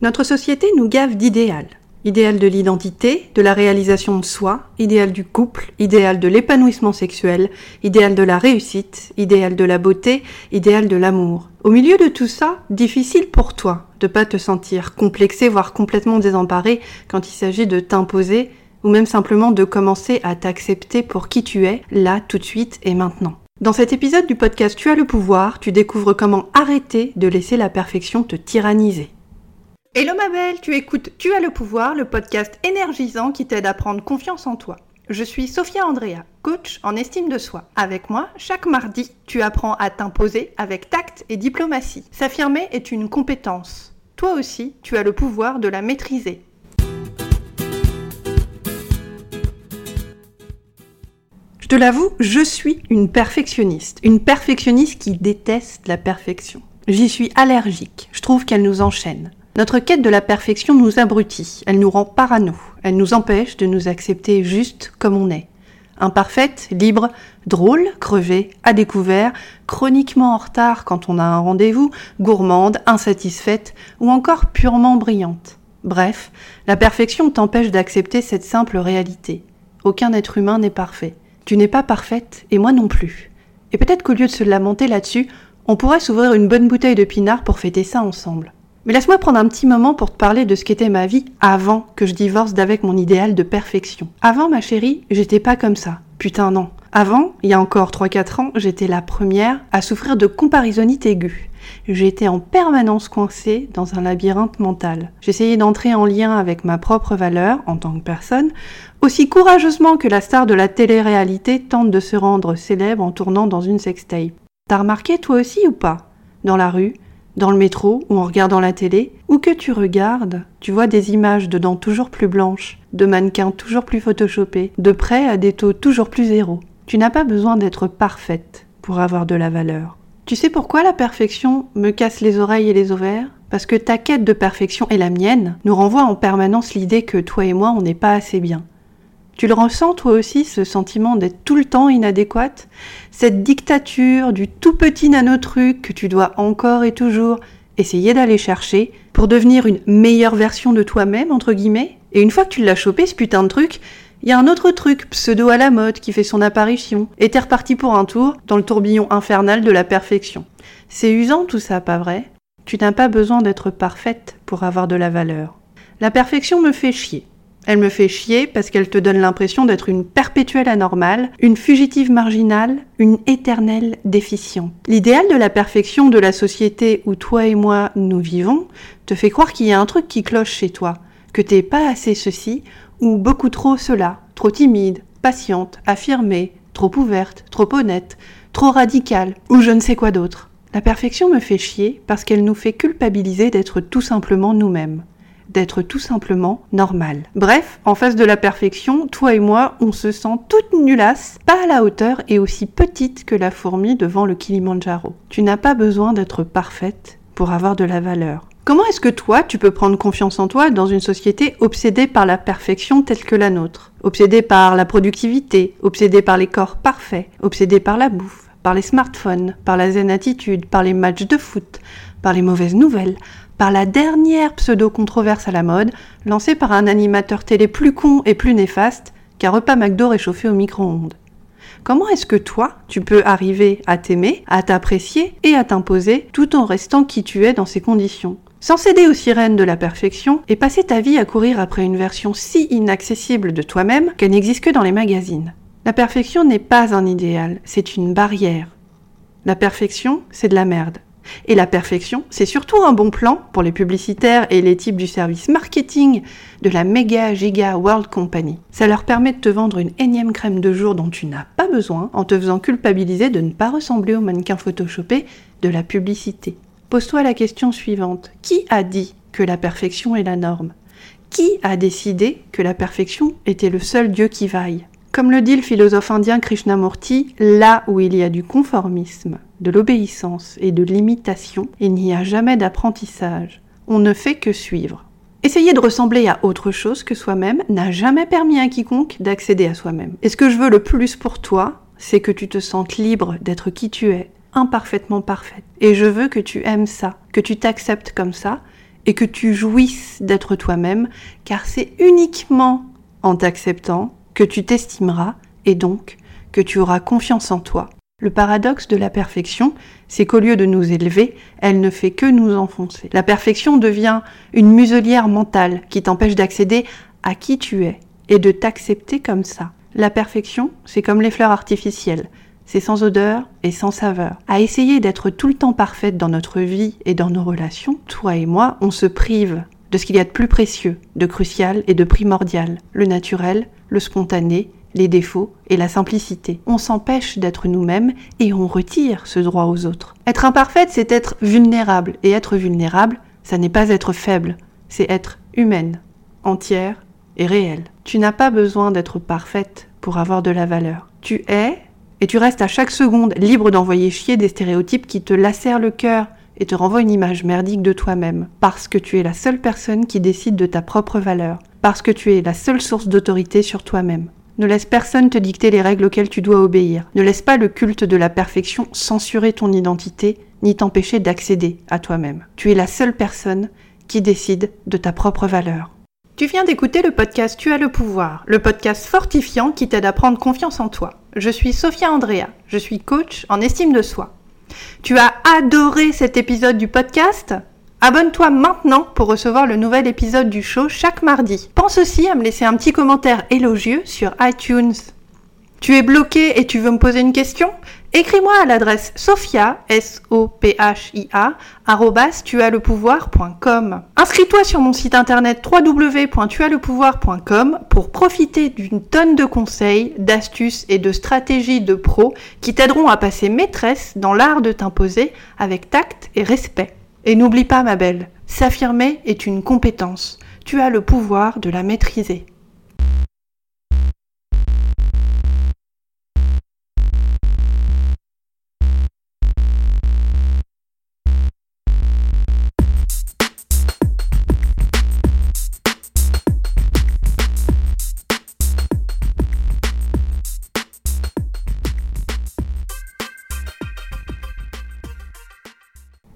Notre société nous gave d'idéal. Idéal de l'identité, de la réalisation de soi, idéal du couple, idéal de l'épanouissement sexuel, idéal de la réussite, idéal de la beauté, idéal de l'amour. Au milieu de tout ça, difficile pour toi de pas te sentir complexé, voire complètement désemparé quand il s'agit de t'imposer ou même simplement de commencer à t'accepter pour qui tu es, là, tout de suite et maintenant. Dans cet épisode du podcast Tu as le pouvoir, tu découvres comment arrêter de laisser la perfection te tyranniser. Hello ma belle, tu écoutes Tu as le pouvoir, le podcast énergisant qui t'aide à prendre confiance en toi. Je suis Sophia Andrea, coach en estime de soi. Avec moi, chaque mardi, tu apprends à t'imposer avec tact et diplomatie. S'affirmer est une compétence. Toi aussi, tu as le pouvoir de la maîtriser. Je te l'avoue, je suis une perfectionniste. Une perfectionniste qui déteste la perfection. J'y suis allergique. Je trouve qu'elle nous enchaîne. Notre quête de la perfection nous abrutit, elle nous rend parano, elle nous empêche de nous accepter juste comme on est. Imparfaite, libre, drôle, crevée, à découvert, chroniquement en retard quand on a un rendez-vous, gourmande, insatisfaite ou encore purement brillante. Bref, la perfection t'empêche d'accepter cette simple réalité. Aucun être humain n'est parfait. Tu n'es pas parfaite et moi non plus. Et peut-être qu'au lieu de se lamenter là-dessus, on pourrait s'ouvrir une bonne bouteille de pinard pour fêter ça ensemble. Mais laisse-moi prendre un petit moment pour te parler de ce qu'était ma vie avant que je divorce d'avec mon idéal de perfection. Avant, ma chérie, j'étais pas comme ça. Putain, non. Avant, il y a encore 3-4 ans, j'étais la première à souffrir de comparisonite aiguë. J'étais en permanence coincée dans un labyrinthe mental. J'essayais d'entrer en lien avec ma propre valeur en tant que personne, aussi courageusement que la star de la télé-réalité tente de se rendre célèbre en tournant dans une sextape. T'as remarqué toi aussi ou pas? Dans la rue, dans le métro ou en regardant la télé, où que tu regardes, tu vois des images de dents toujours plus blanches, de mannequins toujours plus photoshopés, de près à des taux toujours plus zéro. Tu n'as pas besoin d'être parfaite pour avoir de la valeur. Tu sais pourquoi la perfection me casse les oreilles et les ovaires? Parce que ta quête de perfection et la mienne nous renvoient en permanence l'idée que toi et moi on n'est pas assez bien. Tu le ressens toi aussi, ce sentiment d'être tout le temps inadéquate? Cette dictature du tout petit nanotruc que tu dois encore et toujours essayer d'aller chercher pour devenir une meilleure version de toi-même, entre guillemets? Et une fois que tu l'as chopé, ce putain de truc, il y a un autre truc, pseudo à la mode, qui fait son apparition, et t'es reparti pour un tour dans le tourbillon infernal de la perfection. C'est usant tout ça, pas vrai? Tu n'as pas besoin d'être parfaite pour avoir de la valeur. La perfection me fait chier. Elle me fait chier parce qu'elle te donne l'impression d'être une perpétuelle anormale, une fugitive marginale, une éternelle déficiente. L'idéal de la perfection de la société où toi et moi nous vivons te fait croire qu'il y a un truc qui cloche chez toi, que t'es pas assez ceci ou beaucoup trop cela, trop timide, patiente, affirmée, trop ouverte, trop honnête, trop radicale ou je ne sais quoi d'autre. La perfection me fait chier parce qu'elle nous fait culpabiliser d'être tout simplement nous-mêmes d'être tout simplement normal. Bref, en face de la perfection, toi et moi, on se sent toute nulasse, pas à la hauteur et aussi petite que la fourmi devant le Kilimandjaro. Tu n'as pas besoin d'être parfaite pour avoir de la valeur. Comment est-ce que toi, tu peux prendre confiance en toi dans une société obsédée par la perfection telle que la nôtre? Obsédée par la productivité, obsédée par les corps parfaits, obsédée par la bouffe, par les smartphones, par la zen attitude, par les matchs de foot, par les mauvaises nouvelles, par la dernière pseudo-controverse à la mode, lancée par un animateur télé plus con et plus néfaste qu'un repas McDo réchauffé au micro-ondes. Comment est-ce que toi, tu peux arriver à t'aimer, à t'apprécier et à t'imposer tout en restant qui tu es dans ces conditions? Sans céder aux sirènes de la perfection et passer ta vie à courir après une version si inaccessible de toi-même qu'elle n'existe que dans les magazines. La perfection n'est pas un idéal, c'est une barrière. La perfection, c'est de la merde. Et la perfection, c'est surtout un bon plan pour les publicitaires et les types du service marketing de la méga giga world company. Ça leur permet de te vendre une énième crème de jour dont tu n'as pas besoin en te faisant culpabiliser de ne pas ressembler au mannequin photoshopé de la publicité. Pose-toi la question suivante. Qui a dit que la perfection est la norme? Qui a décidé que la perfection était le seul Dieu qui vaille? Comme le dit le philosophe indien Krishnamurti, là où il y a du conformisme, de l'obéissance et de l'imitation, il n'y a jamais d'apprentissage. On ne fait que suivre. Essayer de ressembler à autre chose que soi-même n'a jamais permis à quiconque d'accéder à soi-même. Et ce que je veux le plus pour toi, c'est que tu te sentes libre d'être qui tu es, imparfaitement parfaite. Et je veux que tu aimes ça, que tu t'acceptes comme ça, et que tu jouisses d'être toi-même, car c'est uniquement en t'acceptant que tu t'estimeras et donc que tu auras confiance en toi. Le paradoxe de la perfection, c'est qu'au lieu de nous élever, elle ne fait que nous enfoncer. La perfection devient une muselière mentale qui t'empêche d'accéder à qui tu es et de t'accepter comme ça. La perfection, c'est comme les fleurs artificielles. C'est sans odeur et sans saveur. À essayer d'être tout le temps parfaite dans notre vie et dans nos relations, toi et moi, on se prive de ce qu'il y a de plus précieux, de crucial et de primordial, le naturel, le spontané, les défauts et la simplicité. On s'empêche d'être nous-mêmes et on retire ce droit aux autres. Être imparfaite, c'est être vulnérable. Et être vulnérable, ça n'est pas être faible, c'est être humaine, entière et réelle. Tu n'as pas besoin d'être parfaite pour avoir de la valeur. Tu es et tu restes à chaque seconde libre d'envoyer chier des stéréotypes qui te lacèrent le cœur et te renvoient une image merdique de toi-même, parce que tu es la seule personne qui décide de ta propre valeur, parce que tu es la seule source d'autorité sur toi-même. Ne laisse personne te dicter les règles auxquelles tu dois obéir. Ne laisse pas le culte de la perfection censurer ton identité ni t'empêcher d'accéder à toi-même. Tu es la seule personne qui décide de ta propre valeur. Tu viens d'écouter le podcast Tu as le pouvoir, le podcast fortifiant qui t'aide à prendre confiance en toi. Je suis Sophia Andrea, je suis coach en estime de soi. Tu as adoré cet épisode du podcast? Abonne-toi maintenant pour recevoir le nouvel épisode du show chaque mardi. Pense aussi à me laisser un petit commentaire élogieux sur iTunes. Tu es bloqué et tu veux me poser une question? Écris-moi à l'adresse sophia, s o p h i a Inscris-toi sur mon site internet www.tuaslepouvoir.com pour profiter d'une tonne de conseils, d'astuces et de stratégies de pros qui t'aideront à passer maîtresse dans l'art de t'imposer avec tact et respect. Et n'oublie pas, ma belle, s'affirmer est une compétence. Tu as le pouvoir de la maîtriser.